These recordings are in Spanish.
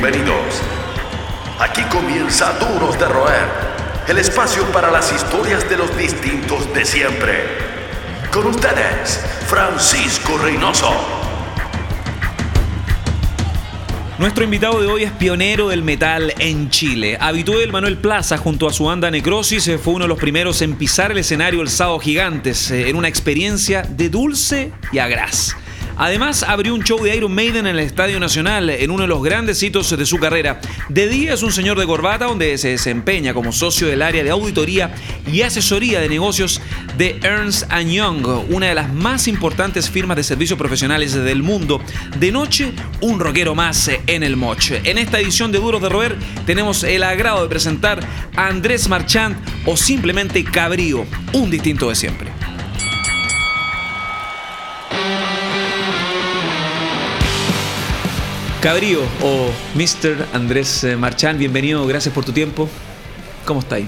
bienvenidos. Aquí comienza Duros de Roer, el espacio para las historias de los distintos de siempre. Con ustedes, Francisco Reynoso. Nuestro invitado de hoy es pionero del metal en Chile. Habitué del Manuel Plaza junto a su banda Necrosis, eh, fue uno de los primeros en pisar el escenario el sábado Gigantes, eh, en una experiencia de dulce y agraz. Además, abrió un show de Iron Maiden en el Estadio Nacional, en uno de los grandes hitos de su carrera. De día es un señor de corbata donde se desempeña como socio del área de auditoría y asesoría de negocios de Ernst Young, una de las más importantes firmas de servicios profesionales del mundo. De noche, un rockero más en el Moch. En esta edición de Duros de Roer tenemos el agrado de presentar a Andrés Marchand o simplemente Cabrío, un distinto de siempre. Cabrío o Mr. Andrés eh, Marchán, bienvenido, gracias por tu tiempo. ¿Cómo estáis?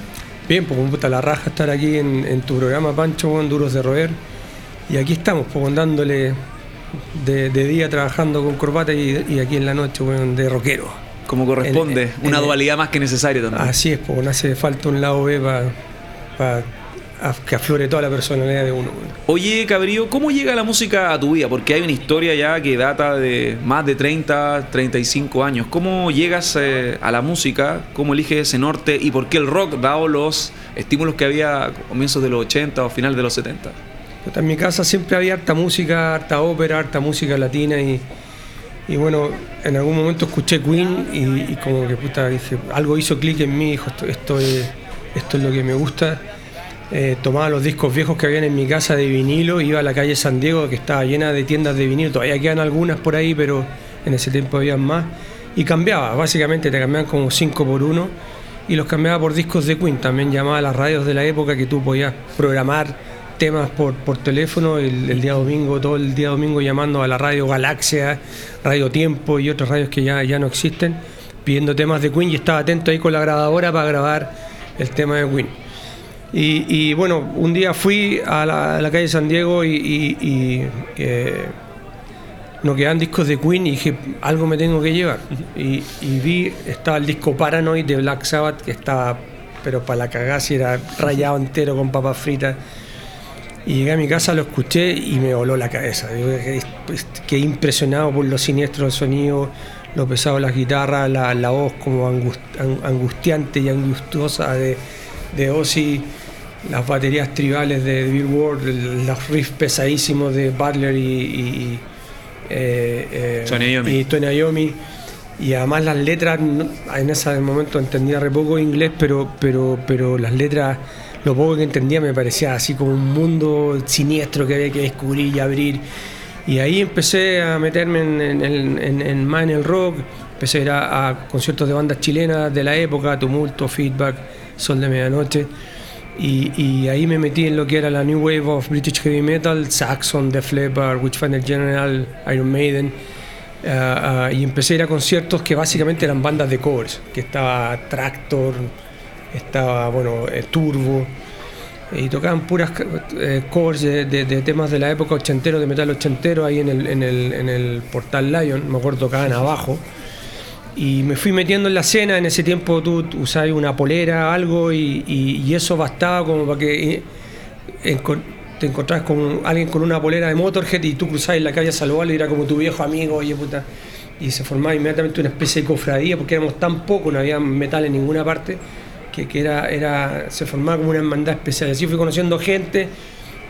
Bien, pues puta la raja estar aquí en, tu programa, Pancho, con Duros de Roer. Y aquí estamos, pues dándole de, día trabajando con corbata y, aquí en la noche, bueno, de rockero. Como corresponde, una dualidad más que necesaria también. Así es, pues hace falta un lado B para que aflore toda la personalidad de uno. Oye, Cabrillo, ¿cómo llega la música a tu vida? Porque hay una historia ya que data de más de 30, 35 años. ¿Cómo llegas eh, a la música? ¿Cómo eliges ese norte? ¿Y por qué el rock, dado los estímulos que había a comienzos de los 80 o final de los 70? en mi casa siempre había harta música, harta ópera, harta música latina y, y bueno, en algún momento escuché Queen y, como que puta, dije, algo hizo clic en mí, dijo, esto, es, esto es lo que me gusta eh, tomaba los discos viejos que habían en mi casa de vinilo, iba a la calle San Diego que estaba llena de tiendas de vinilo, todavía quedan algunas por ahí, pero en ese tiempo había más, y cambiaba, básicamente te cambiaban como 5 por 1 y los cambiaba por discos de Queen, también llamaba a las radios de la época que tú podías programar temas por, por teléfono el, día domingo, todo el día domingo llamando a la radio Galaxia, Radio Tiempo y otras radios que ya, ya no existen, pidiendo temas de Queen. Y estaba atento ahí con la grabadora para grabar el tema de Queen. Y, bueno, un día fui a la, calle San Diego y, eh, no quedaban discos de Queen y dije, algo me tengo que llevar. Y, vi, estaba el disco Paranoid de Black Sabbath, que estaba, pero para la cagada, era rayado entero con papas fritas. Y llegué a mi casa, lo escuché y me voló la cabeza. Quedé impresionado por lo siniestro del sonido, lo pesado de las guitarras, la, voz como angustiante y angustiosa de, de Ozzy las baterías tribales de Billboard, los riffs pesadísimos de Butler y, y, eh, eh, y Tony Iommi. Y además las letras, en ese momento entendía re poco inglés, pero, pero, pero las letras, lo poco que entendía me parecía así como un mundo siniestro que había que descubrir y abrir. Y ahí empecé a meterme en, en, en, más en el rock, empecé a ir a, conciertos de bandas chilenas de la época, Tumulto, Feedback, Sol de Medianoche. Y, ahí me metí en lo que era la New Wave of British Heavy Metal, Saxon, Def Leppard, Witchfinder General, Iron Maiden. Eh, eh, y empecé a ir a conciertos que básicamente eran bandas de covers, que estaba Tractor, estaba bueno, eh, Turbo, y tocaban puras covers de, temas de la época ochentero, de metal ochentero, ahí en el, en el, en el portal Lion, me acuerdo tocaban abajo. Y me fui metiendo en la cena, en ese tiempo tú usabas una polera, algo, y, eso bastaba como para que eh, te encontrabas con alguien con una polera de Motorhead y tú cruzabas la calle a saludarlo y era como tu viejo amigo, oye puta. Y se formaba inmediatamente una especie de cofradía porque éramos tan pocos, no había metal en ninguna parte, que, era, se formaba como una hermandad especial. Así fui conociendo gente,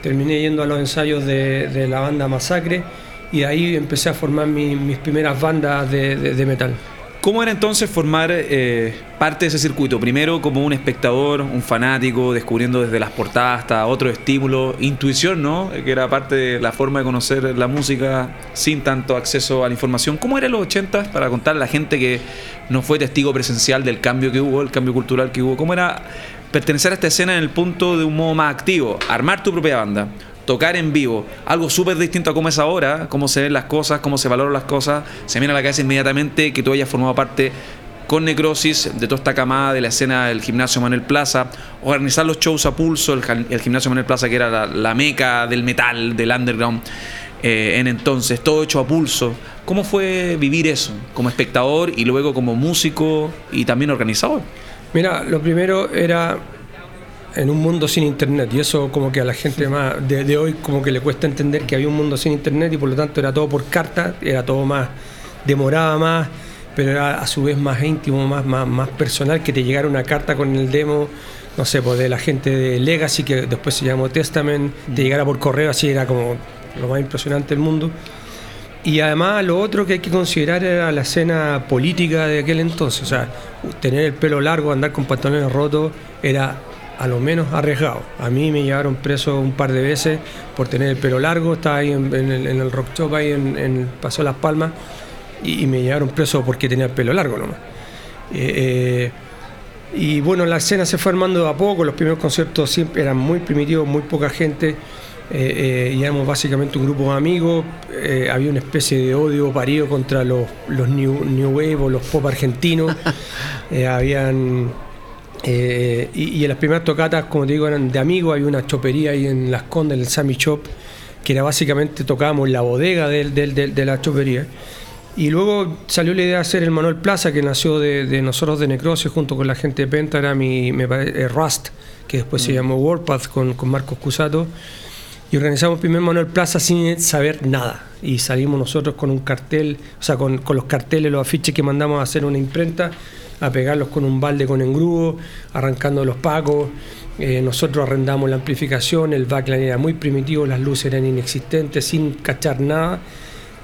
terminé yendo a los ensayos de, la banda Masacre y ahí empecé a formar mis primeras bandas de metal. ¿Cómo era entonces formar eh, parte de ese circuito? Primero como un espectador, un fanático, descubriendo desde las portadas hasta otro estímulo, intuición, ¿no? Que era parte de la forma de conocer la música sin tanto acceso a la información. ¿Cómo eran los 80 para contar a la gente que no fue testigo presencial del cambio que hubo, el cambio cultural que hubo? ¿Cómo era pertenecer a esta escena en el punto de un modo más activo? Armar tu propia banda tocar en vivo, algo súper distinto a cómo es ahora, cómo se ven las cosas, cómo se valoran las cosas, se viene a la cabeza inmediatamente que tú hayas formado parte con Necrosis de toda esta camada de la escena del gimnasio Manuel Plaza, organizar los shows a pulso, el, gimnasio Manuel Plaza que era la, meca del metal, del underground. eh, en entonces, todo hecho a pulso. ¿Cómo fue vivir eso como espectador y luego como músico y también organizador? Mira, lo primero era en un mundo sin internet y eso como que a la gente más de, hoy como que le cuesta entender que había un mundo sin internet y por lo tanto era todo por carta, era todo más demoraba más, pero era a su vez más íntimo, más, más, más personal que te llegara una carta con el demo, no sé, pues de la gente de Legacy que después se llamó Testament, te mm. llegara por correo, así era como lo más impresionante del mundo. Y además lo otro que hay que considerar era la escena política de aquel entonces. O sea, tener el pelo largo, andar con pantalones rotos, era a lo menos arriesgado. A mí me llevaron preso un par de veces por tener el pelo largo, estaba ahí en, el, rock shop, ahí en, el Paso Las Palmas, y, me llevaron preso porque tenía el pelo largo nomás. Eh, eh, y bueno, la escena se fue armando de a poco, los primeros conciertos siempre eran muy primitivos, muy poca gente. Eh, eh, y éramos básicamente un grupo de amigos, había una especie de odio parido contra los, los new, new, Wave o los pop argentinos, habían... Y, en las primeras tocatas, como te digo, eran de amigos, había una chopería ahí en Las Condes, en el Sammy Shop, que era básicamente tocábamos la bodega de, la chopería. Y luego salió la idea de hacer el Manuel Plaza, que nació de, nosotros de Necrosis, junto con la gente de Pentagram y me Rust, que después se mm. llamó Warpath con, con Marcos Cusato y organizamos primer Manuel Plaza sin saber nada. Y salimos nosotros con un cartel, o sea, con, los carteles, los afiches que mandamos a hacer una imprenta, a pegarlos con un balde con engrudo, arrancando los pacos. Eh, nosotros arrendamos la amplificación, el backline era muy primitivo, las luces eran inexistentes, sin cachar nada.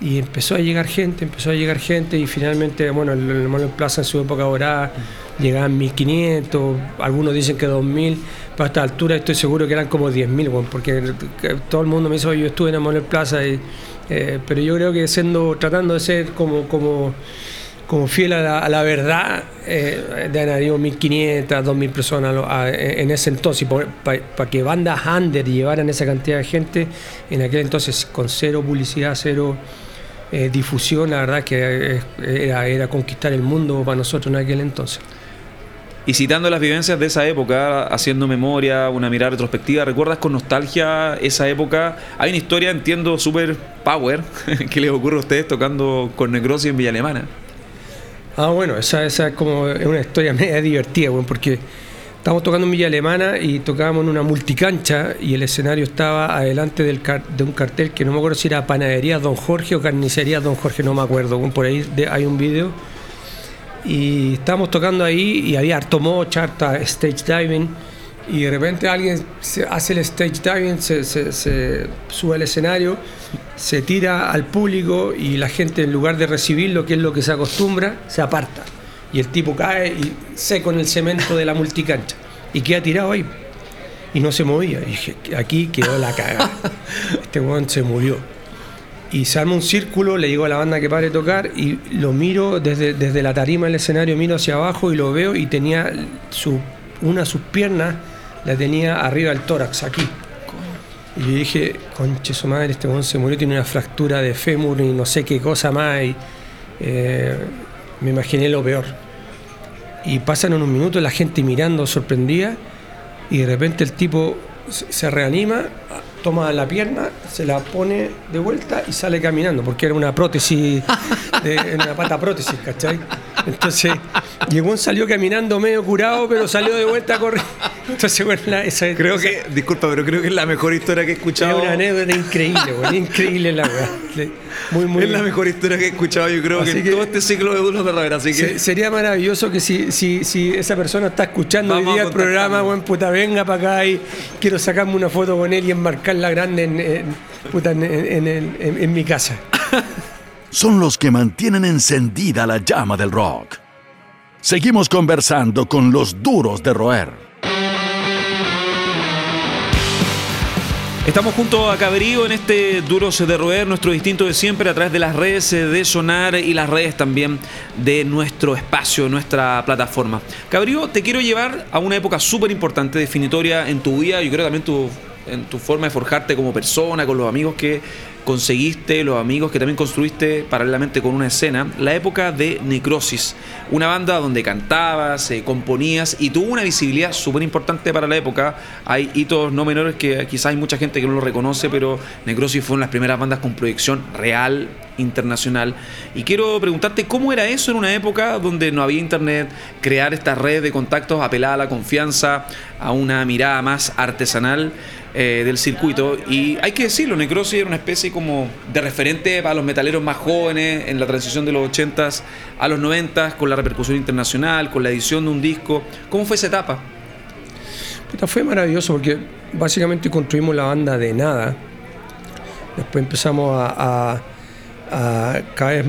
Y empezó a llegar gente, empezó a llegar gente y finalmente, bueno, el, Manuel Plaza en su época dorada llegaban 1500, algunos dicen que 2000 a esta altura estoy seguro que eran como 10.000, porque todo el mundo me dice, yo estuve en Manuel Plaza, eh, pero yo creo que siendo, tratando de ser como, como, como fiel a la, verdad, eh, de haber 1.500, 2.000 personas en ese entonces, para que bandas under llevaran esa cantidad de gente, en aquel entonces con cero publicidad, cero... Eh, difusión, la verdad que era, era conquistar el mundo para nosotros en aquel entonces. Y citando las vivencias de esa época, haciendo memoria, una mirada retrospectiva, ¿recuerdas con nostalgia esa época? Hay una historia, entiendo, super power que les ocurre a ustedes tocando con Necrosis en Villa Alemana. Ah, bueno, esa, esa es como una historia media divertida, bueno, porque estábamos tocando en Villa Alemana y tocábamos en una multicancha y el escenario estaba adelante del de un cartel que no me acuerdo si era Panadería Don Jorge o Carnicería Don Jorge, no me acuerdo. Por ahí hay un video y estábamos tocando ahí y había harto mocha, harta stage diving y de repente alguien hace el stage diving, se, sube al escenario, se tira al público y la gente en lugar de recibir lo que es lo que se acostumbra, se aparta. Y el tipo cae y seco en el cemento de la multicancha y queda tirado ahí. Y no se movía. Y dije, aquí quedó la cagada. Este weón se murió y se arma un círculo, le digo a la banda que pare de tocar y lo miro desde, desde la tarima del escenario, miro hacia abajo y lo veo y tenía su, una de sus piernas, la tenía arriba del tórax, aquí. Y yo dije, conche su madre, este hombre se murió, tiene una fractura de fémur y no sé qué cosa más. Y, eh, me imaginé lo peor. Y pasan unos minutos la gente mirando, sorprendida, y de repente el tipo se reanima, toma la pierna, se la pone de vuelta y sale caminando, porque era una prótesis, de, una pata prótesis, ¿cachai? Entonces, llegó salió caminando medio curado, pero salió de vuelta a correr. Entonces, bueno, esa, creo que, disculpa, pero creo que es la mejor historia que he escuchado. Es una anécdota increíble, bueno, increíble la verdad. Muy, muy es la mejor historia que he escuchado, yo creo que, todo este ciclo de de la así que sería maravilloso que si, si, si esa persona está escuchando hoy día el programa, buen puta, venga para acá y quiero sacarme una foto con él y enmarcarla grande en, puta, en mi casa. Son los que mantienen encendida la llama del rock. Seguimos conversando con los duros de roer. Estamos junto a Cabrío en este Duro de Roer, nuestro distinto de siempre, a través de las redes de Sonar y las redes también de nuestro espacio, nuestra plataforma. Cabrío, te quiero llevar a una época súper importante, definitoria en tu vida, yo creo también tu, en tu forma de forjarte como persona, con los amigos que conseguiste, los amigos que también construiste paralelamente con una escena, la época de Necrosis, una banda donde cantabas, eh, componías y tuvo una visibilidad súper importante para la época. Hay hitos no menores que quizás hay mucha gente que no lo reconoce, pero Necrosis fue una de las primeras bandas con proyección real internacional. Y quiero preguntarte cómo era eso en una época donde no había internet, crear esta red de contactos apelada a la confianza, a una mirada más artesanal eh, del circuito. Y hay que decirlo, Necrosis era una especie como de referente para los metaleros más jóvenes en la transición de los 80s a los 90s, con la repercusión internacional, con la edición de un disco. ¿Cómo fue esa etapa? fue maravilloso porque básicamente construimos la banda de nada. Después empezamos a a,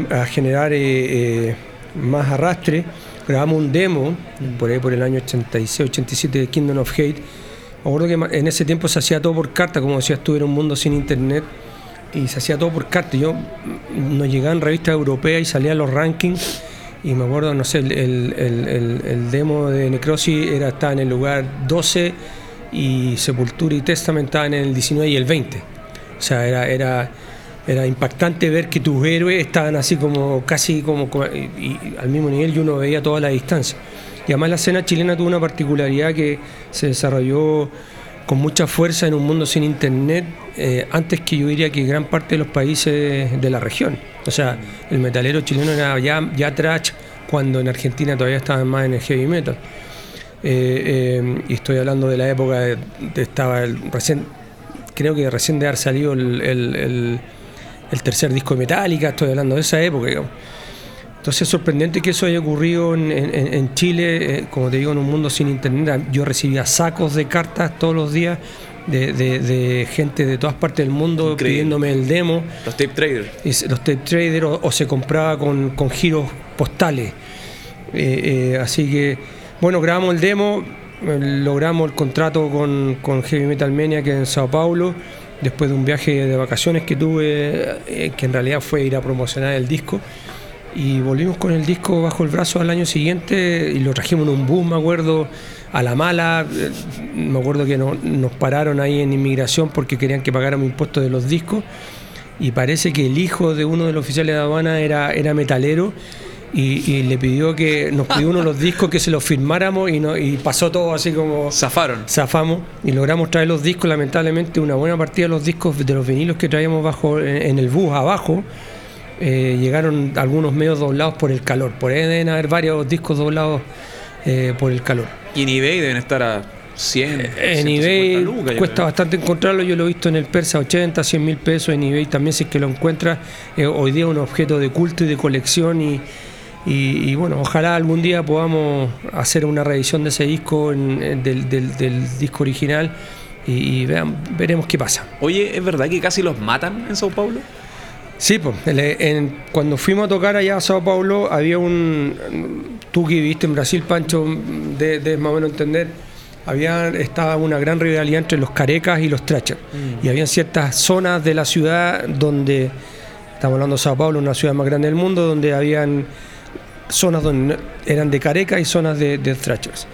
a generar eh, eh, más arrastre. Grabamos un demo por ahí por el año 86, 87 de Kingdom of Hate. Me acuerdo que en ese tiempo se hacía todo por carta, como decía, estuve en un mundo sin internet y se hacía todo por carta. Yo mm, nos llegaban revistas europeas y salían los rankings. Y me acuerdo, no sé, el, demo de Necrosis era, estaba en el lugar 12 y Sepultura y Testament estaban en el 19 y el 20. O sea, era, era era impactante ver que tus héroes estaban así como casi como, al mismo nivel y uno veía toda la distancia. Y además la escena chilena tuvo una particularidad que se desarrolló con mucha fuerza en un mundo sin internet, eh, antes que yo diría que gran parte de los países de la región. O sea, el metalero chileno era ya, trash cuando en Argentina todavía estaban más en el heavy metal. Eh, eh, y estoy hablando de la época de, estaba el, recién, creo que recién de haber salido el tercer disco de Metallica, estoy hablando de esa época. Entonces es sorprendente que eso haya ocurrido en, Chile, eh, como te digo, en un mundo sin internet. Yo recibía sacos de cartas todos los días de, gente de todas partes del mundo pidiéndome el demo. Los tape traders. los tape traders o, se compraba con, giros postales. Eh, eh, así que, bueno, grabamos el demo, logramos el contrato con, con Heavy Metal Mania que en Sao Paulo después de un viaje de vacaciones que tuve, que en realidad fue ir a promocionar el disco. Y volvimos con el disco bajo el brazo al año siguiente y lo trajimos en un bus, me acuerdo, a la mala. Eh, me acuerdo que nos pararon ahí en inmigración porque querían que pagáramos impuestos de los discos. Y parece que el hijo de uno de los oficiales de aduana era, era metalero y, le pidió que nos pidió uno de los discos que se los firmáramos y, no, y pasó todo así como zafaron zafamos y logramos traer los discos lamentablemente una buena partida de los discos de los vinilos que traíamos bajo en, el bus abajo eh, llegaron algunos medios doblados por el calor. Por ahí deben haber varios discos doblados eh, por el calor. Y en eBay deben estar a 100 eh, en eBay cuesta bastante encontrarlo. Yo lo he visto en el Persa 80 100 mil pesos. En eBay también si es que lo encuentras hoy día un objeto de culto y de colección y y, bueno, ojalá algún día podamos hacer una revisión de ese disco, del, disco original, y, vean, veremos qué pasa. Oye, ¿es verdad que casi los matan en Sao Paulo? Sí, pues, cuando fuimos a tocar allá a Sao Paulo, había un. Tú que viste en Brasil, Pancho, de, más o menos entender, había, estaba una gran rivalidad entre los carecas y los trachas. Mm. Y había ciertas zonas de la ciudad donde. Estamos hablando de Sao Paulo, una ciudad más grande del mundo, donde habían zonas donde eran de careca y zonas de, thrashers.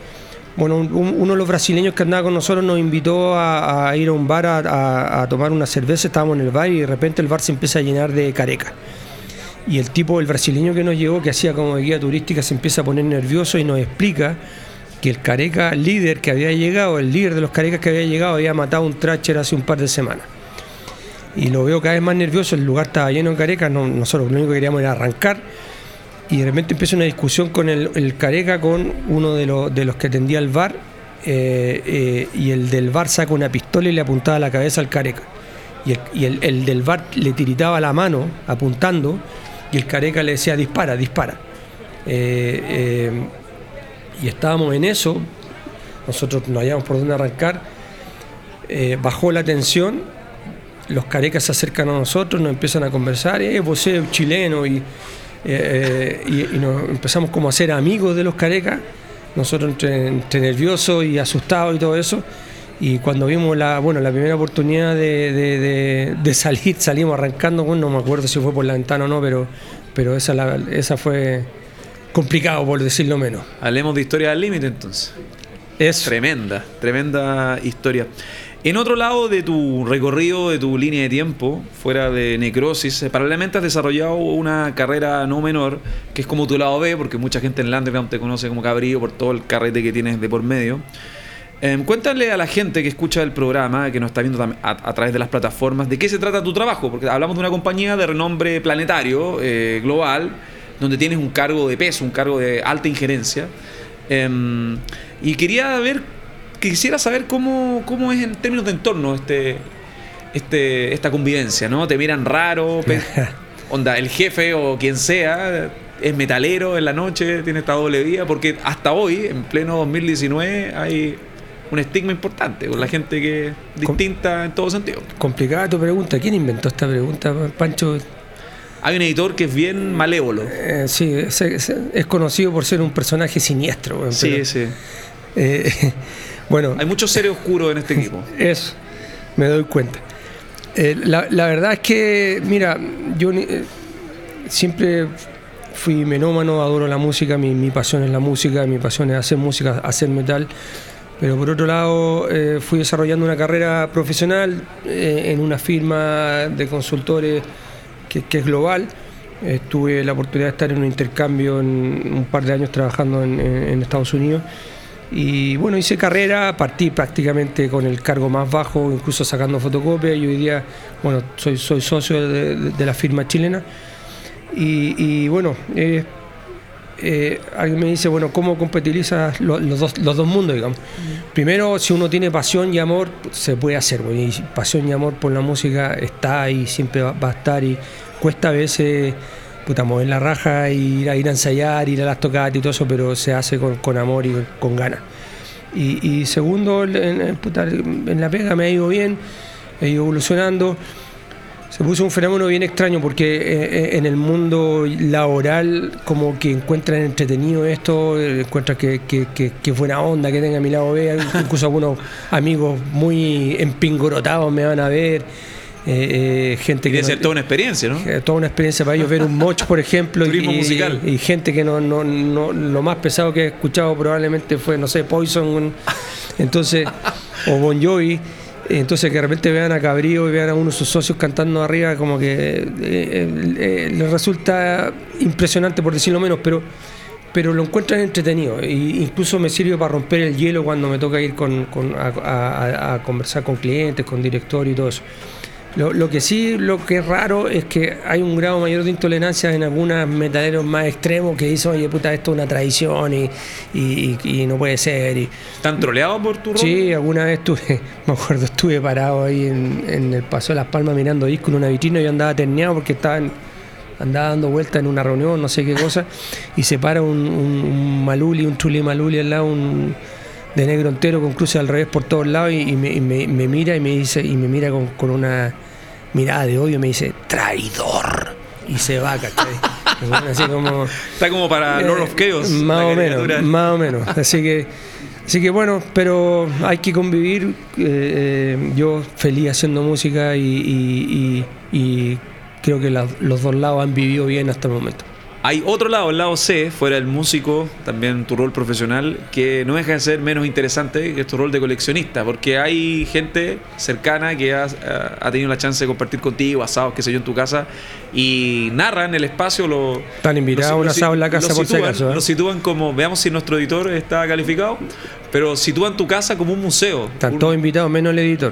Bueno, uno de los brasileños que andaba con nosotros nos invitó a, ir a un bar a, tomar una cerveza, estábamos en el bar y de repente el bar se empieza a llenar de careca. Y el tipo, el brasileño que nos llegó, que hacía como guía turística, se empieza a poner nervioso y nos explica que el careca líder que había llegado, el líder de los carecas que había llegado, había matado a un trasher hace un par de semanas. Y lo veo cada vez más nervioso, el lugar estaba lleno de carecas, nosotros lo único que queríamos era arrancar y de repente empieza una discusión con el, Careca, con uno de, los que atendía al bar, eh, eh, y el del bar saca una pistola y le apuntaba la cabeza al Careca. Y, el, del bar le tiritaba la mano apuntando, y el Careca le decía, dispara, dispara. Eh, y estábamos en eso, nosotros no habíamos por dónde arrancar, bajó la tensión, los carecas se acercan a nosotros, nos empiezan a conversar, eh, vos eres chileno y eh, y, nos empezamos como a ser amigos de los carecas, nosotros entre, nerviosos y asustados y todo eso. Y cuando vimos la, bueno, la primera oportunidad de, salir, salimos arrancando, bueno, no me acuerdo si fue por la ventana o no, pero, pero esa, esa fue complicado por decirlo menos. Hablemos de historia al límite entonces. Es Tremenda, tremenda historia. En otro lado de tu recorrido, de tu línea de tiempo, fuera de necrosis, eh, paralelamente has desarrollado una carrera no menor, que es como tu lado B, porque mucha gente en el underground te conoce como Cabrillo por todo el carrete que tienes de por medio. Em, cuéntale a la gente que escucha el programa, que nos está viendo a través de las plataformas, de qué se trata tu trabajo, porque hablamos de una compañía de renombre planetario, eh, global, donde tienes un cargo de peso, un cargo de alta injerencia. Em, y quería ver, quisiera saber cómo, cómo es en términos de entorno este, este, esta convivencia, ¿no? Te miran raro, onda, el jefe o quien sea es metalero en la noche, tiene esta doble vida, porque hasta hoy, en pleno 2019, hay un estigma importante con la gente que es distinta en todo sentido. complicada tu pregunta. ¿Quién inventó esta pregunta, Pancho? Hay un editor que es bien malévolo. Eh, sí, es, es- es conocido por ser un personaje siniestro. Sí, sí. eh, bueno, Hay muchos seres oscuros en este equipo. Eso, me doy cuenta. Eh, la, la verdad es que, mira, yo siempre fui menómano, adoro la música, mi, mi pasión es la música, mi pasión es hacer música, hacer metal. Pero por otro lado, eh, fui desarrollando una carrera profesional eh, en una firma de consultores que, es global. Eh, tuve la oportunidad de estar en un intercambio en un par de años trabajando en, en- Estados Unidos. Y bueno, hice carrera, partí prácticamente con el cargo más bajo, incluso sacando fotocopias. Y hoy día, bueno, soy, soy socio de, la firma chilena. Y, y bueno, eh, eh, alguien me dice, bueno, ¿cómo compatibilizas lo- los, dos, los dos mundos, digamos? Primero, si uno tiene pasión y amor, se puede hacer, y pasión y amor por la música está ahí, siempre va, va a estar y cuesta a veces, puta, mover la raja, y ir a, ir a ensayar, ir a las tocadas y todo eso, pero se hace con, con amor y con, con ganas. Y, y segundo, en, en- puta, en la pega me ha ido bien, he ido evolucionando. Se puso un fenómeno bien extraño porque eh, eh, en el mundo laboral como que encuentran entretenido esto, encuentran que, que, que- que es buena onda, que tenga a mi lado B, incluso algunos amigos muy empingorotados me van a ver, eh, eh, gente Y que... no- ser toda una experiencia, ¿no? toda una experiencia para ellos ver un moch, por ejemplo, y, Turismo musical. y gente que no, no, no- lo más pesado que he escuchado probablemente fue, no sé, Poison, entonces, o Bon Jovi, entonces que de repente vean a Cabrío y vean a uno de sus socios cantando arriba, como que eh, eh, eh, les resulta impresionante por decirlo menos, pero pero lo encuentran entretenido incluso me sirve para romper el hielo cuando me toca ir con, con- a, a- a conversar con clientes, con director y todo eso. Lo, lo que sí, lo que es raro es que hay un grado mayor de intolerancia en algunos metaleros más extremos que dicen, oye, puta, esto es una tradición y, y- no puede ser. Y, ¿Están troleados por tu rol? sí, alguna vez estuve, me acuerdo, estuve parado ahí en, en el Paso de las Palmas mirando discos en una vitrina y yo andaba terneado porque estaba en- andaba dando vueltas en una reunión, no sé qué cosa, y se para un, un, un Maluli, un Trulli Maluli al lado, un de negro entero con cruces al revés por todos lados y, y me, y me- me mira y me dice, y me mira con, con una mirada de odio me dice, traidor. Y se va, ¿cachai? Y bueno, Así como. Está como para Lord of Chaos. Eh, Más o menos, más o menos. Así que, así que bueno, pero hay que convivir. eh, eh, yo feliz haciendo música y, y- y- y creo que la- los dos lados han vivido bien hasta el momento. Hay otro lado, el lado C, fuera el músico, también tu rol profesional, que no deja de ser menos interesante que tu rol de coleccionista, porque hay gente cercana que ha, ha tenido la chance de compartir contigo, asados, qué sé yo, en tu casa, y narran el espacio, lo, Están invitados a un lo- asado en la casa por si sitúan- acaso. ¿eh? Lo sitúan como, veamos si nuestro editor está calificado, pero sitúan tu casa como un museo. Están Un- todos invitados, menos el editor.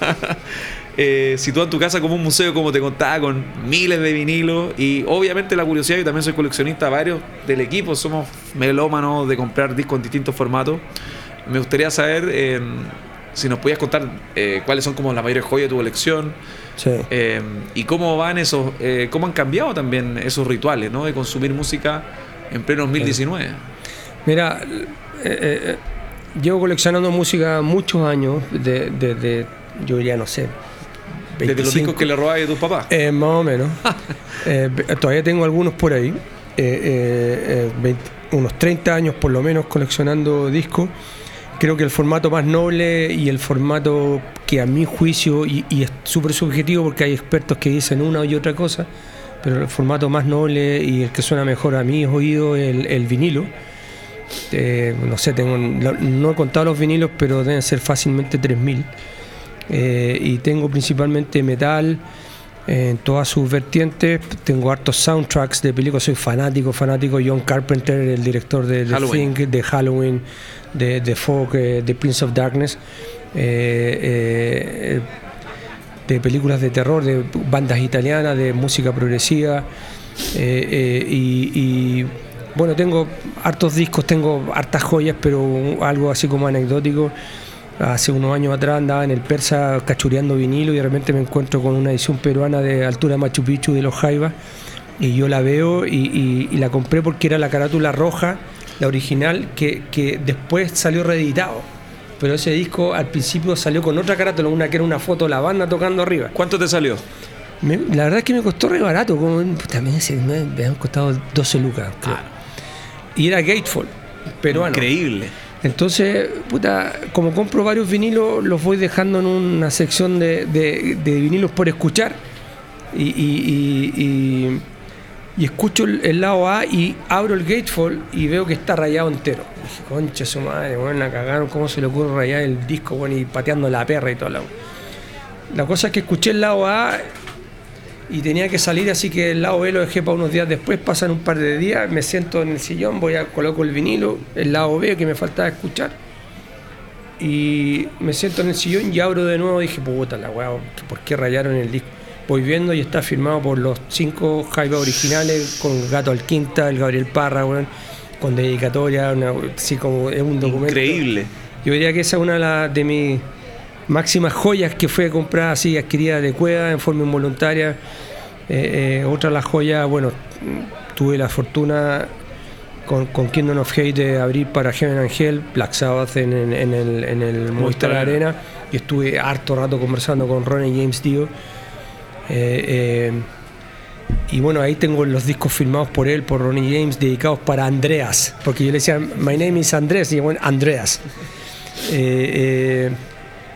eh, sitúan tu casa como un museo, como te contaba, con miles de vinilos. Y obviamente la curiosidad, yo también soy coleccionista, varios del equipo somos melómanos de comprar discos en distintos formatos. Me gustaría saber eh, si nos podías contar eh, cuáles son como las mayores joyas de tu colección Sí. eh, y cómo van esos, eh, cómo han cambiado también esos rituales ¿no? de consumir música en pleno 2019. Mira, eh, llevo coleccionando música muchos años, de, de- de- yo diría, no sé, Desde los 25, discos que le robabas a tus papás. Eh, más o menos. Eh, todavía tengo algunos por ahí. Eh, 20 unos 30 años por lo menos coleccionando discos. Creo que el formato más noble y el formato que a mi juicio, y, y es súper subjetivo porque hay expertos que dicen una y otra cosa, pero el formato más noble y el que suena mejor a mis oídos es el, el vinilo. eh, no sé, tengo, no he contado los vinilos, pero deben ser fácilmente 3.000. Eh, y tengo principalmente metal en todas sus vertientes. Tengo hartos soundtracks de películas, soy fanático, fanático. John Carpenter, el director de The Thing, de Halloween, de, de Folk, de Prince of Darkness. de películas de terror, de bandas italianas, de música progresiva. y bueno, tengo hartos discos, tengo hartas joyas, pero algo así como anecdótico. Hace unos años atrás andaba en el Persa cachureando vinilo y de repente me encuentro con una edición peruana de altura Machu Picchu de los Jaivas y yo la veo y, la compré porque era la carátula roja, la original, que, después salió reeditado. Pero ese disco al principio salió con otra carátula, una que era una foto de la banda tocando arriba. ¿Cuánto te salió? la verdad es que me costó re barato, como, también me, me, han costado 12 lucas. Y era Gateful, peruano. Increíble. Entonces, puta, como compro varios vinilos, los voy dejando en una sección de, vinilos por escuchar. Y, escucho el, lado A y abro el Gateful y veo que está rayado entero. dije, concha su madre, bueno, la cagaron, ¿cómo se le ocurre rayar el disco, bueno, y pateando la perra y todo lo La cosa es que escuché el lado A y tenía que salir, así que el lado B lo dejé para unos días después, pasan un par de días, me siento en el sillón, voy a coloco el vinilo, el lado B que me faltaba escuchar, y me siento en el sillón y abro de nuevo, dije, puta la weá, ¿por qué rayaron el disco? Voy viendo y está firmado por los cinco Jaiba originales, con Gato Alquinta, el Gabriel Parra, con dedicatoria, así como es un documento. Increíble. Yo diría que esa es una de mis máximas joyas que fue comprada así, adquirida de cueva en forma involuntaria. Eh, eh, otra de las joyas, bueno, tuve la fortuna con, con, Kingdom of Hate de abrir para Heaven Angel, Black Sabbath en, en, el, en el Movistar Arena y estuve harto rato conversando con Ronnie James Dio. Eh, y bueno, ahí tengo los discos firmados por él, por Ronnie James, dedicados para Andreas, porque yo le decía, My name is Andrés, y bueno, Andreas.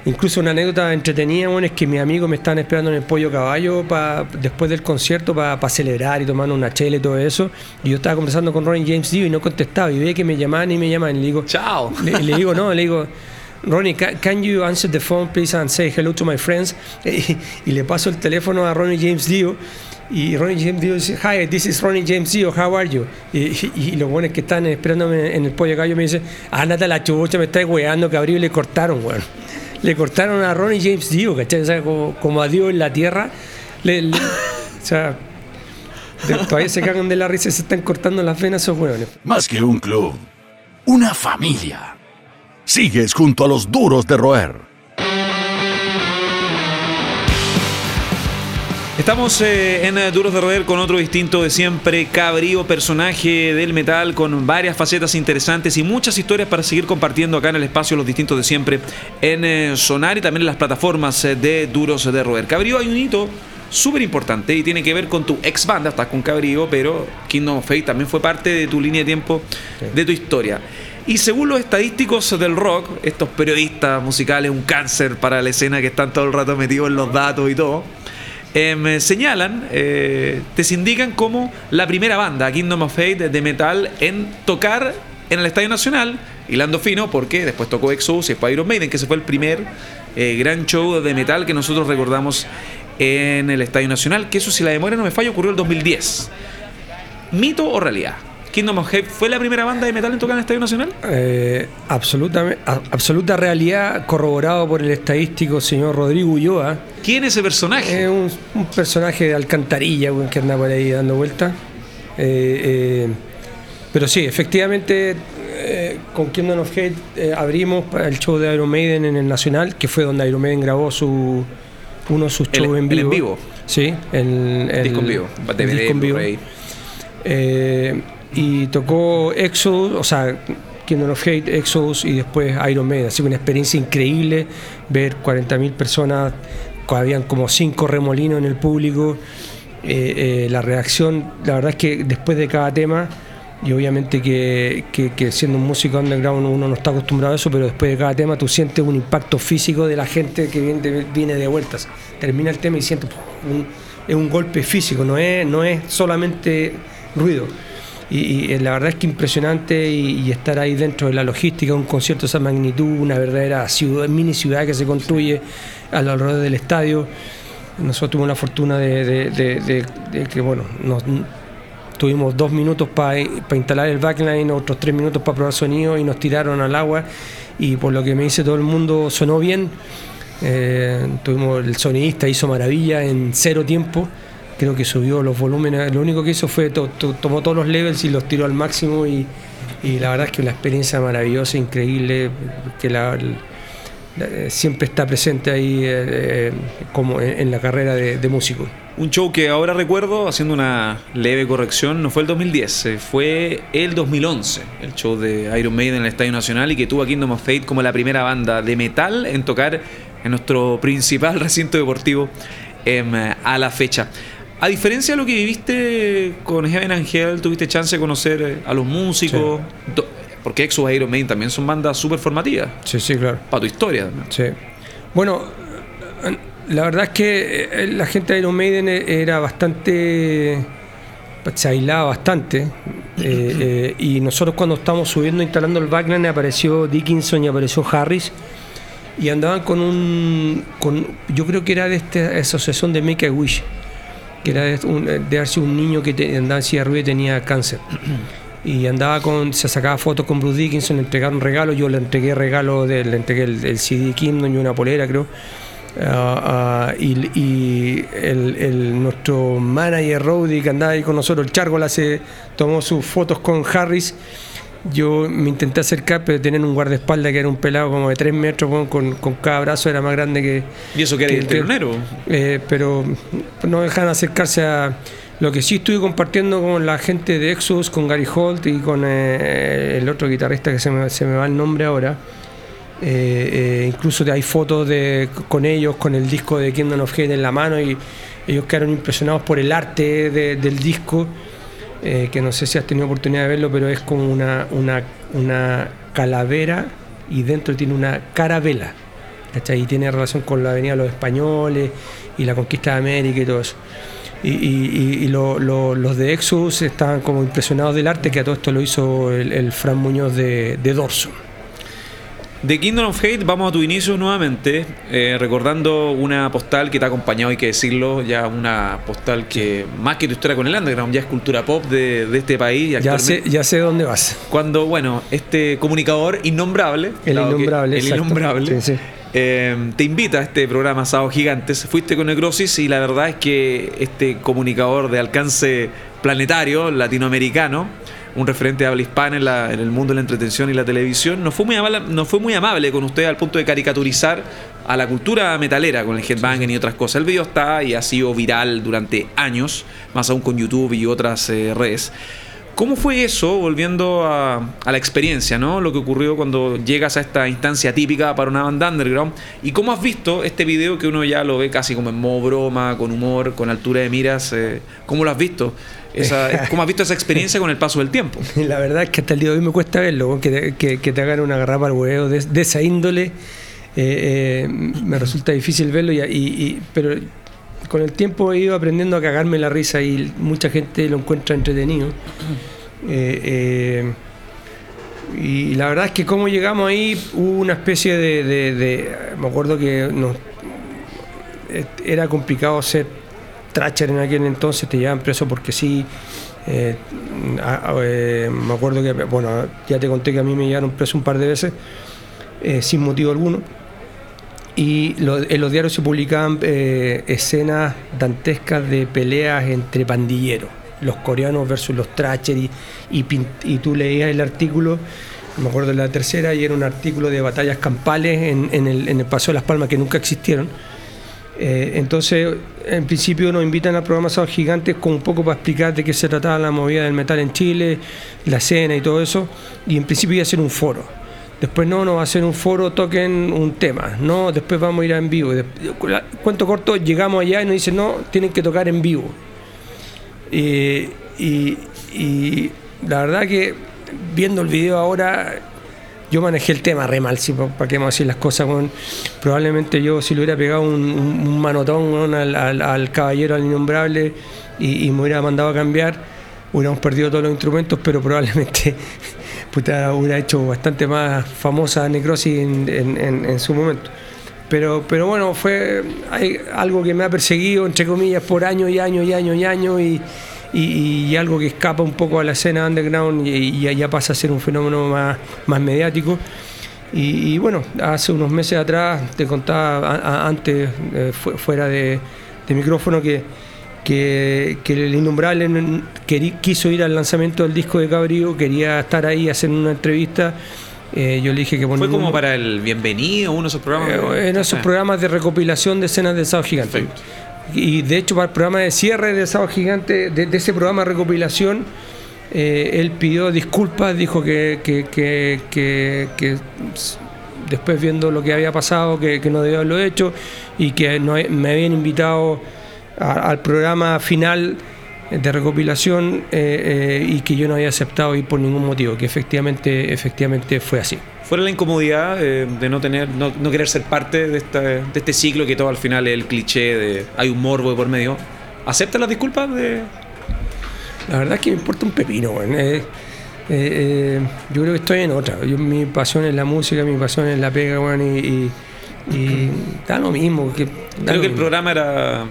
Incluso una anécdota entretenida, bueno, es que mis amigos me estaban esperando en el Pollo Caballo pa, después del concierto para celebrar y tomar una chela y todo eso. Y yo estaba conversando con Ronnie James Dio y no contestaba. Y veía que me llamaban y me llamaban. Y le digo, chao. Le, le digo, no, le digo, Ronnie, can, you answer the phone, please, and say hello to my friends? Y, le paso el teléfono a Ronnie James Dio. Y Ronnie James Dio dice, hi, this is Ronnie James Dio, how are you? Y, los buenos que están esperándome en el pollo caballo me dicen, ándate la chucha, me está weando, cabrón, y le cortaron, weón le cortaron a Ronnie James Dio, ¿cachai? O sea, como, a Dios en la tierra. o sea, todavía se cagan de la risa y se están cortando las venas esos hueones. Más que un club, una familia. Sigues junto a los duros de roer. Estamos eh, en eh, Duros de Roer con otro distinto de siempre, Cabrío, personaje del metal con varias facetas interesantes y muchas historias para seguir compartiendo acá en el espacio Los Distintos de Siempre en eh, Sonar y también en las plataformas de Duros de Roer. Cabrío hay un hito súper importante y tiene que ver con tu ex banda, estás con Cabrío, pero Kingdom of Fate también fue parte de tu línea de tiempo, de tu historia. Y según los estadísticos del rock, estos periodistas musicales, un cáncer para la escena que están todo el rato metidos en los datos y todo, eh, señalan, eh, te indican como la primera banda, Kingdom of Fate, de metal en tocar en el Estadio Nacional, hilando fino, porque después tocó Exodus y Iron Maiden, que ese fue el primer eh, gran show de metal que nosotros recordamos en el Estadio Nacional, que eso si la memoria no me falla ocurrió en el 2010. ¿Mito o realidad? Kingdom of Hate fue la primera banda de metal en tocar en el Estadio Nacional? Eh, absolutamente, absoluta realidad, corroborado por el estadístico señor Rodrigo Ulloa. ¿Quién es ese personaje? Es un, personaje de alcantarilla que anda por ahí dando vueltas. Eh, eh, pero sí, efectivamente, con Kingdom of Hate abrimos el show de Iron Maiden en el Nacional, que fue donde Iron Maiden grabó su uno de sus shows en vivo. en vivo. Sí, el, el disco en vivo. El disco en vivo y tocó Exodus, o sea, Kingdom of Hate, Exodus y después Iron Maiden. Así que una experiencia increíble ver 40.000 personas, habían como cinco remolinos en el público. Eh, eh, la reacción, la verdad es que después de cada tema, y obviamente que, siendo un músico underground uno no está acostumbrado a eso, pero después de cada tema tú sientes un impacto físico de la gente que viene, de vueltas. Termina el tema y sientes un, un golpe físico, no es, no es solamente ruido. Y, la verdad es que impresionante y, estar ahí dentro de la logística, un concierto de esa magnitud, una verdadera ciudad, mini ciudad que se construye alrededor del estadio. Nosotros tuvimos la fortuna de, que, bueno, tuvimos dos minutos para instalar el backline, otros tres minutos para probar sonido y nos tiraron al agua y por lo que me dice todo el mundo sonó bien. Eh, tuvimos el sonidista hizo maravilla en cero tiempo creo que subió los volúmenes, lo único que hizo fue tomó todos los levels y los tiró al máximo y, la verdad es que una experiencia maravillosa, increíble, que la, siempre está presente ahí eh, eh, como en, la carrera de, músico. Un show que ahora recuerdo, haciendo una leve corrección, no fue el 2010, eh, fue el 2011, el show de Iron Maiden en el Estadio Nacional y que tuvo a Kingdom of Fate como la primera banda de metal en tocar en nuestro principal recinto deportivo em, a la fecha. A diferencia de lo que viviste con Heaven Angel, tuviste chance de conocer eh, a los músicos, porque Exo y Iron Maiden también son bandas súper formativas. Sí, sí, claro. Para tu historia Sí. Bueno, la verdad es que eh, la gente de Iron Maiden e-, era bastante. se aislaba bastante. Eh, y nosotros cuando estábamos subiendo, instalando el backline, apareció Dickinson y apareció Harris. Y andaban con un. Con, yo creo que era de esta asociación de Make a Wish que era de, un, un niño que andaba en silla de y tenía cáncer. Y andaba con, se sacaba fotos con Bruce Dickinson, le entregaron regalo, yo le entregué regalo, de, le entregué el, CD Kingdom y una polera, creo. Ah, ah, y, el, nuestro manager Rowdy que andaba ahí con nosotros, el Chargo, se tomó sus fotos con Harris yo me intenté acercar, pero tenían un guardaespaldas que era un pelado como de 3 metros, con, cada brazo era más grande que. ¿Y eso que era el telonero? Eh, pero no dejan acercarse a. Lo que sí estuve compartiendo con la gente de Exodus, con Gary Holt y con eh, el otro guitarrista que se me, se me va el nombre ahora. Eh, incluso hay fotos de, con ellos, con el disco de Kingdom of Hate en la mano y ellos quedaron impresionados por el arte del disco. Eh, que no sé si has tenido oportunidad de verlo, pero es como una, una, calavera y dentro tiene una carabela. Y tiene relación con la venida de los españoles y la conquista de América y todo eso. Y, los de Exodus estaban como impresionados del arte, que a todo esto lo hizo el, Fran Muñoz de Dorso. De Kingdom of Hate vamos a tu inicio nuevamente, eh, recordando una postal que te ha acompañado, hay que decirlo, ya una postal que más que tu historia con el underground, ya es cultura pop de, este país. ya, sé, ya sé dónde vas. Cuando, bueno, este comunicador innombrable, el innombrable, el innombrable eh, te invita a este programa Sábado Gigantes, fuiste con Necrosis y la verdad es que este comunicador de alcance planetario, latinoamericano, un referente de habla hispana en, el mundo de la entretención y la televisión, no fue, muy amable, no fue muy amable con usted al punto de caricaturizar a la cultura metalera con el headbanging y otras cosas. El video está y ha sido viral durante años, más aún con YouTube y otras eh, redes. ¿Cómo fue eso, volviendo a, la experiencia, ¿no? lo que ocurrió cuando llegas a esta instancia típica para una banda underground? ¿Y cómo has visto este video que uno ya lo ve casi como en modo broma, con humor, con altura de miras? Eh, ¿Cómo lo has visto? ¿Cómo has visto esa experiencia con el paso del tiempo? La verdad es que hasta el día de hoy me cuesta verlo, que te, hagan una garrapa al huevo de, esa índole. Eh, eh, me resulta difícil verlo, y, pero con el tiempo he ido aprendiendo a cagarme la risa y mucha gente lo encuentra entretenido. Eh, y la verdad es que como llegamos ahí hubo una especie de, me acuerdo que era complicado ser Tracher en aquel entonces, te llevaban preso porque sí. Eh, eh, me acuerdo que, bueno, ya te conté que a mí me llevaron preso un par de veces, eh, sin motivo alguno. Y en los diarios se publicaban escenas dantescas de peleas entre pandilleros, los coreanos versus los Tracher, y, y, tú leías el artículo me acuerdo de la tercera y era un artículo de batallas campales en, en, el, en el Paso de las Palmas que nunca existieron eh, entonces, en principio nos invitan a programas gigantes con un poco para explicar de qué se trataba la movida del metal en Chile, la escena y todo eso, y en principio iba a ser un foro. Después no, no va a ser un foro, toquen un tema, no, después vamos a ir a en vivo. Cuento corto, llegamos allá y nos dicen, no, tienen que tocar en vivo. y, y la verdad que viendo el video ahora yo manejé el tema re mal, para qué vamos a decir las cosas. Con, probablemente yo si le hubiera pegado un, manotón al, caballero, al innombrable, y, me hubiera mandado a cambiar, hubiéramos perdido todos los instrumentos, pero probablemente puta, hubiera hecho bastante más famosa Necrosis en, su momento. Pero, pero bueno, fue algo que me ha perseguido, entre comillas, por años y años y años y años, y, y, algo que escapa un poco a la escena underground y, ya pasa a ser un fenómeno más, más mediático. Y, bueno, hace unos meses atrás, te contaba antes, eh, fuera de, micrófono, que, que, el Innombrable quiso ir al lanzamiento del disco de Cabrío, quería estar ahí, hacer una entrevista. Eh, yo le dije que ¿Fue como para el bienvenido, uno de esos programas? Eh, en esos programas de recopilación de escenas del Sábado Gigante. Y de hecho, para el programa de cierre del Sábado Gigante, de, ese programa de recopilación, eh, él pidió disculpas, dijo que, que, después viendo lo que había pasado, que, no debía haberlo hecho y que no, me habían invitado al programa final de recopilación eh, eh, y que yo no había aceptado ir por ningún motivo, que efectivamente, efectivamente fue así. Fuera la incomodidad de no tener, no, querer ser parte de, de este ciclo que todo al final es el cliché de hay un morbo de por medio, ¿acepta las disculpas de, la verdad es que me importa un pepino, eh, eh, eh, yo creo que estoy en otra. mi pasión es la música, mi pasión es la pega, y, da lo mismo. Que, creo que el programa era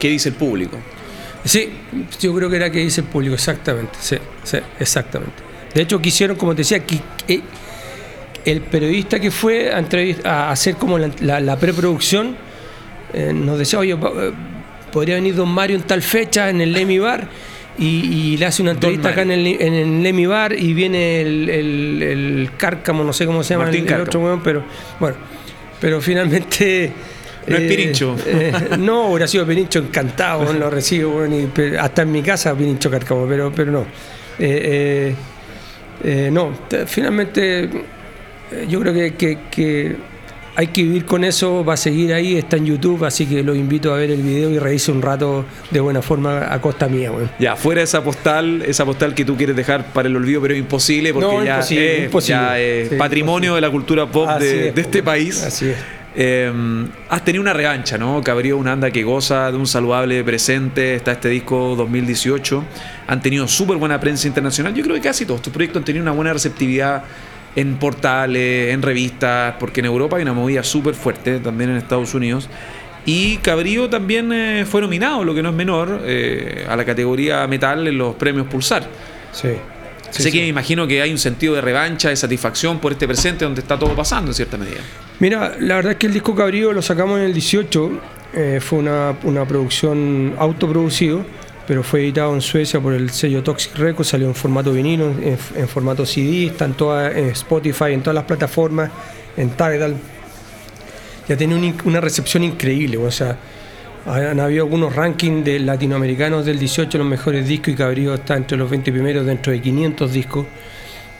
¿Qué dice el público? Sí, yo creo que era ¿Qué dice el público? Exactamente, sí, sí exactamente. De hecho, quisieron, como te decía, que, el periodista que fue a, hacer como la, preproducción nos decía, oye, podría venir Don Mario en tal fecha en el Lemmy Bar y, le hace una entrevista acá en el, en el Lemmy Bar y viene el, el, Cárcamo, no sé cómo se llama el, otro pero bueno, pero finalmente... No es eh, Pirincho. Eh, no, hubiera sido Pirincho encantado, lo recibo, hasta en mi casa Pirincho Cárcamo, pero, pero no. Eh, no, finalmente yo creo que, que hay que vivir con eso, va a seguir ahí, está en YouTube, así que los invito a ver el video y reírse un rato de buena forma a costa mía. Ya, fuera esa postal, esa postal que tú quieres dejar para el olvido, pero es imposible porque ya, es, patrimonio de la cultura pop de, este país. Así es. Em, has tenido una revancha, ¿no? Cabrío una anda que goza de un saludable presente. Está este disco 2018. Han tenido súper buena prensa internacional. Yo creo que casi todos tus proyectos han tenido una buena receptividad en portales, en revistas, porque en Europa hay una movida súper fuerte, también en Estados Unidos. Y Cabrío también eh, fue nominado, lo que no es menor, eh, a la categoría metal en los premios Pulsar. Sí. Así que me imagino que hay un sentido de revancha, de satisfacción por este presente donde está todo pasando en cierta medida. Mira, la verdad es que el disco Cabrío lo sacamos en el 18, eh, fue una, una producción autoproducido pero fue editado en Suecia por el sello Toxic Records, salió en formato vinilo, en, formato CD, está en, toda, en Spotify, en todas las plataformas, en Tidal. Ya tiene una recepción increíble, o sea, han habido algunos rankings de latinoamericanos del 18, los mejores discos, y Cabrío está entre los 20 primeros dentro de 500 discos.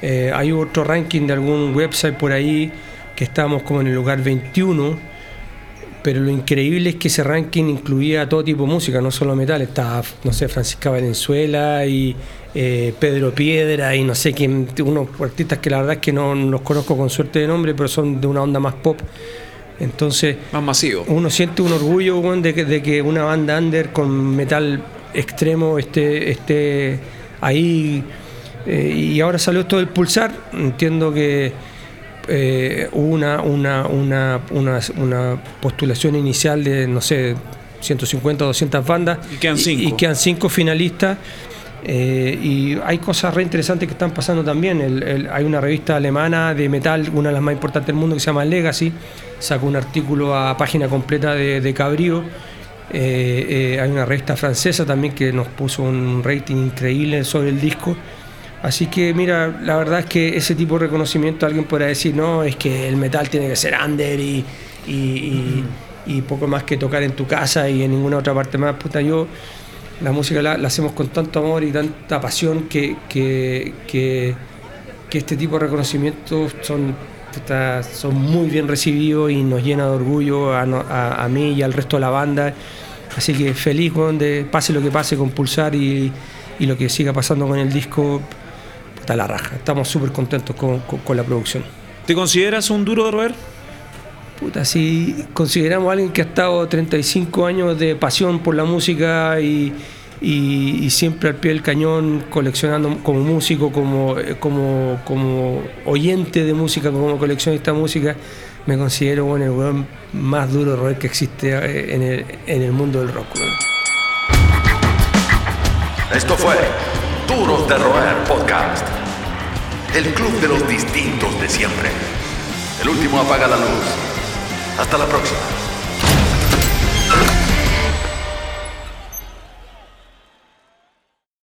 Eh, hay otro ranking de algún website por ahí que estamos como en el lugar 21 pero lo increíble es que ese ranking incluía todo tipo de música, no solo metal, estaba, no sé, Francisca Valenzuela y eh, Pedro Piedra y no sé quién, unos artistas que la verdad es que no los conozco con suerte de nombre, pero son de una onda más pop. Entonces, más masivo. Uno siente un orgullo de, que, de que una banda under con metal extremo esté, esté ahí. Eh, y ahora salió esto del pulsar. Entiendo que eh, una, una, una, una, postulación inicial de, no sé, 150 o 200 bandas. Y quedan cinco. Y, quedan cinco finalistas. Eh, y hay cosas re interesantes que están pasando también. hay una revista alemana de metal, una de las más importantes del mundo, que se llama Legacy. Sacó un artículo a página completa de, de Cabrío. Eh, hay una revista francesa también que nos puso un rating increíble sobre el disco. Así que mira, la verdad es que ese tipo de reconocimiento alguien podrá decir, no, es que el metal tiene que ser under y, poco más que tocar en tu casa y en ninguna otra parte más. Puta, yo la música la, hacemos con tanto amor y tanta pasión que, que, que, este tipo de reconocimientos son, son muy bien recibidos y nos llena de orgullo a, a, mí y al resto de la banda. Así que feliz, de pase lo que pase con Pulsar y lo que siga pasando con el disco la raja. Estamos súper contentos con, la producción. ¿Te consideras un duro de roer? Puta, si consideramos a alguien que ha estado 35 años de pasión por la música y, y, siempre al pie del cañón, coleccionando como músico, como, como, como oyente de música, como coleccionista de música, me considero bueno, el weón más duro de roer que existe eh, en el, en el mundo del rock. Esto fue Duros de Roer Podcast. El club de los distintos de siempre. El último apaga la luz. Hasta la próxima.